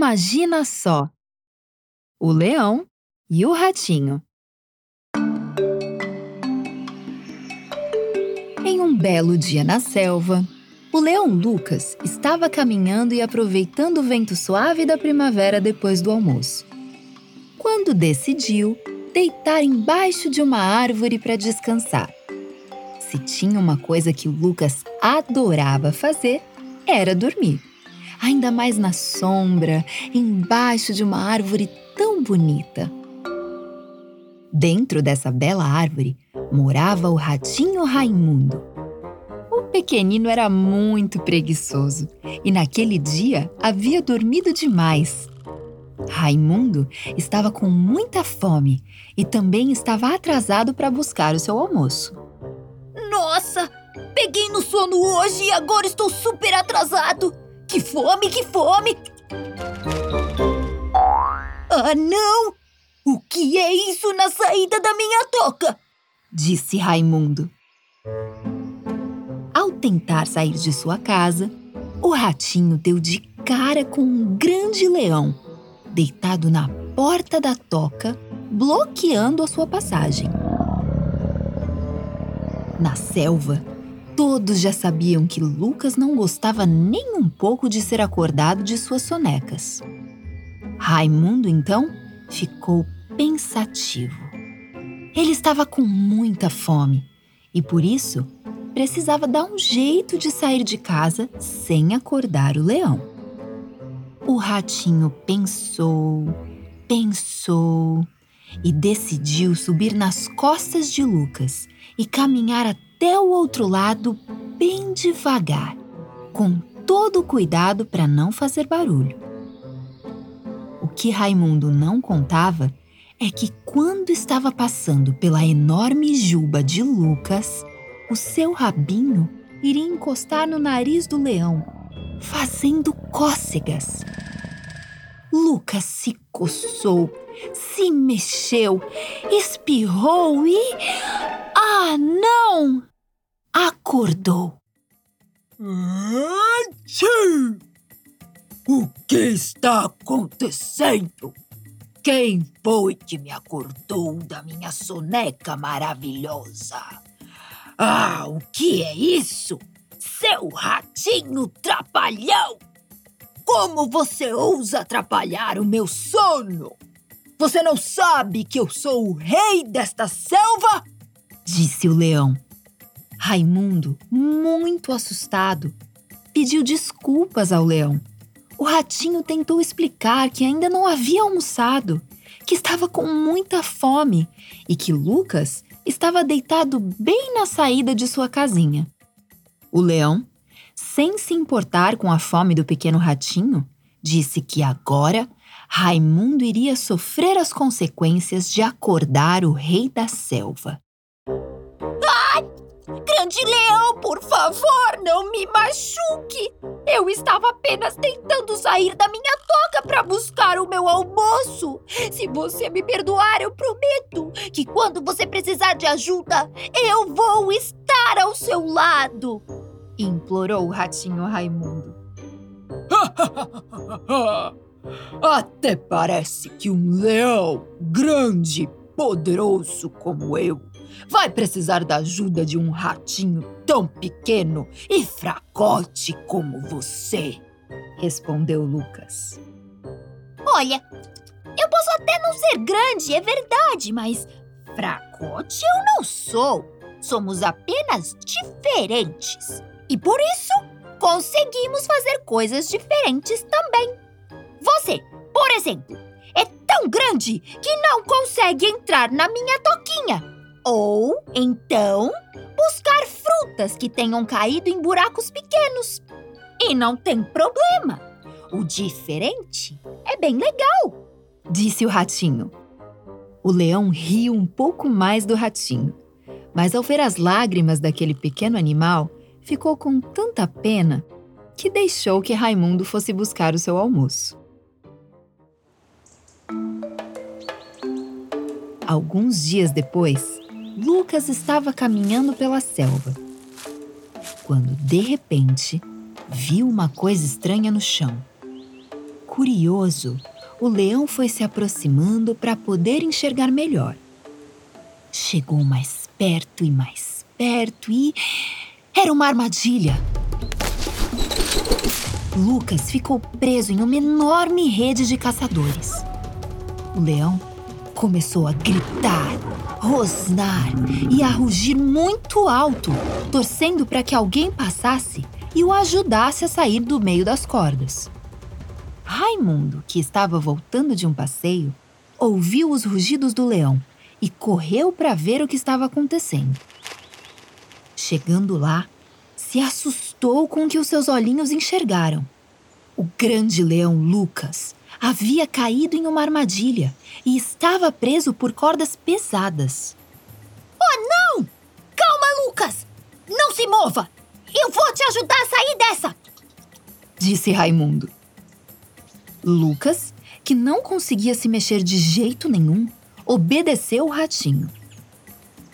Imagina só! O leão e o ratinho. Em um belo dia na selva, o leão Lucas estava caminhando e aproveitando o vento suave da primavera depois do almoço. Quando decidiu deitar embaixo de uma árvore para descansar. Se tinha uma coisa que o Lucas adorava fazer, era dormir. Ainda mais na sombra, embaixo de uma árvore tão bonita. Dentro dessa bela árvore morava o ratinho Raimundo. O pequenino era muito preguiçoso e naquele dia havia dormido demais. Raimundo estava com muita fome e também estava atrasado para buscar o seu almoço. Nossa! Peguei no sono hoje e agora estou super atrasado! Que fome, que fome! Ah, não! O que é isso na saída da minha toca? Disse Raimundo. Ao tentar sair de sua casa, o ratinho deu de cara com um grande leão, deitado na porta da toca, bloqueando a sua passagem. Na selva, todos já sabiam que Lucas não gostava nem um pouco de ser acordado de suas sonecas. Raimundo, então, ficou pensativo. Ele estava com muita fome e, por isso, precisava dar um jeito de sair de casa sem acordar o leão. O ratinho pensou, pensou e decidiu subir nas costas de Lucas e caminhar até o outro lado bem devagar, com todo o cuidado para não fazer barulho. O que Raimundo não contava é que quando estava passando pela enorme juba de Lucas, o seu rabinho iria encostar no nariz do leão, fazendo cócegas. Lucas se coçou, se mexeu, espirrou e. Ah, não! Acordou. O que está acontecendo? Quem foi que me acordou da minha soneca maravilhosa? Ah, o que é isso? Seu ratinho trapalhão! Como você ousa atrapalhar o meu sono? Você não sabe que eu sou o rei desta selva? Disse o leão. Raimundo, muito assustado, pediu desculpas ao leão. O ratinho tentou explicar que ainda não havia almoçado, que estava com muita fome e que Lucas estava deitado bem na saída de sua casinha. O leão sem se importar com a fome do pequeno ratinho, disse que agora Raimundo iria sofrer as consequências de acordar o rei da selva. Ai! Grande leão, por favor, não me machuque! Eu estava apenas tentando sair da minha toca para buscar o meu almoço. Se você me perdoar, eu prometo que quando você precisar de ajuda, eu vou estar ao seu lado implorou o ratinho Raimundo. Até parece que um leão grande poderoso como eu vai precisar da ajuda de um ratinho tão pequeno e fracote como você, respondeu Lucas. Olha, eu posso até não ser grande, é verdade, mas fracote eu não sou. Somos apenas diferentes. E por isso, conseguimos fazer coisas diferentes também. Você, por exemplo, é tão grande que não consegue entrar na minha toquinha. Ou, então, buscar frutas que tenham caído em buracos pequenos. E não tem problema. O diferente é bem legal, disse o ratinho. O leão riu um pouco mais do ratinho, mas ao ver as lágrimas daquele pequeno animal, ficou com tanta pena que deixou que Raimundo fosse buscar o seu almoço. Alguns dias depois, Lucas estava caminhando pela selva. Quando de repente viu uma coisa estranha no chão. Curioso, o leão foi se aproximando para poder enxergar melhor. Chegou mais perto e mais perto e. Era uma armadilha! Lucas ficou preso em uma enorme rede de caçadores. O leão começou a gritar, rosnar e a rugir muito alto, torcendo para que alguém passasse e o ajudasse a sair do meio das cordas. Raimundo, que estava voltando de um passeio, ouviu os rugidos do leão e correu para ver o que estava acontecendo. Chegando lá, se assustou com o que os seus olhinhos enxergaram. O grande leão Lucas havia caído em uma armadilha e estava preso por cordas pesadas. Oh, não! Calma, Lucas! Não se mova! Eu vou te ajudar a sair dessa! Disse Raimundo. Lucas, que não conseguia se mexer de jeito nenhum, obedeceu o ratinho.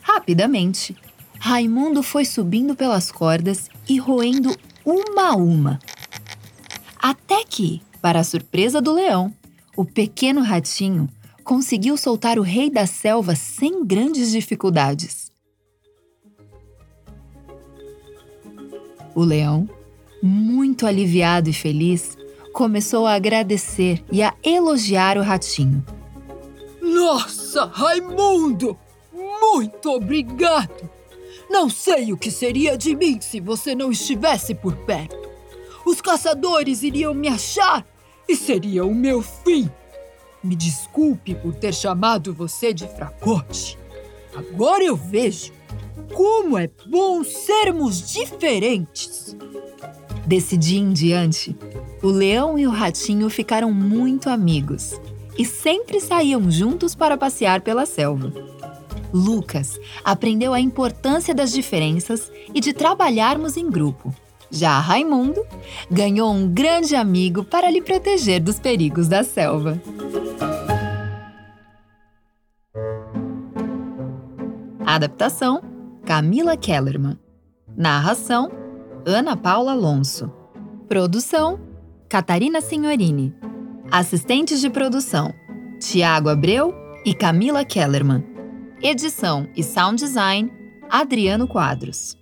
Rapidamente, Raimundo foi subindo pelas cordas e roendo uma a uma. Até que, para a surpresa do leão, o pequeno ratinho conseguiu soltar o rei da selva sem grandes dificuldades. O leão, muito aliviado e feliz, começou a agradecer e a elogiar o ratinho. Nossa, Raimundo! Muito obrigado! Não sei o que seria de mim se você não estivesse por perto. Os caçadores iriam me achar e seria o meu fim. Me desculpe por ter chamado você de fracote. Agora eu vejo como é bom sermos diferentes. Desse dia em diante, o leão e o ratinho ficaram muito amigos e sempre saíam juntos para passear pela selva. Lucas aprendeu a importância das diferenças e de trabalharmos em grupo. Já Raimundo ganhou um grande amigo para lhe proteger dos perigos da selva. Adaptação: Camila Kellerman. Narração: Ana Paula Alonso. Produção: Catarina Signorini. Assistentes de produção: Tiago Abreu e Camila Kellerman. Edição e sound design: Adriano Quadros.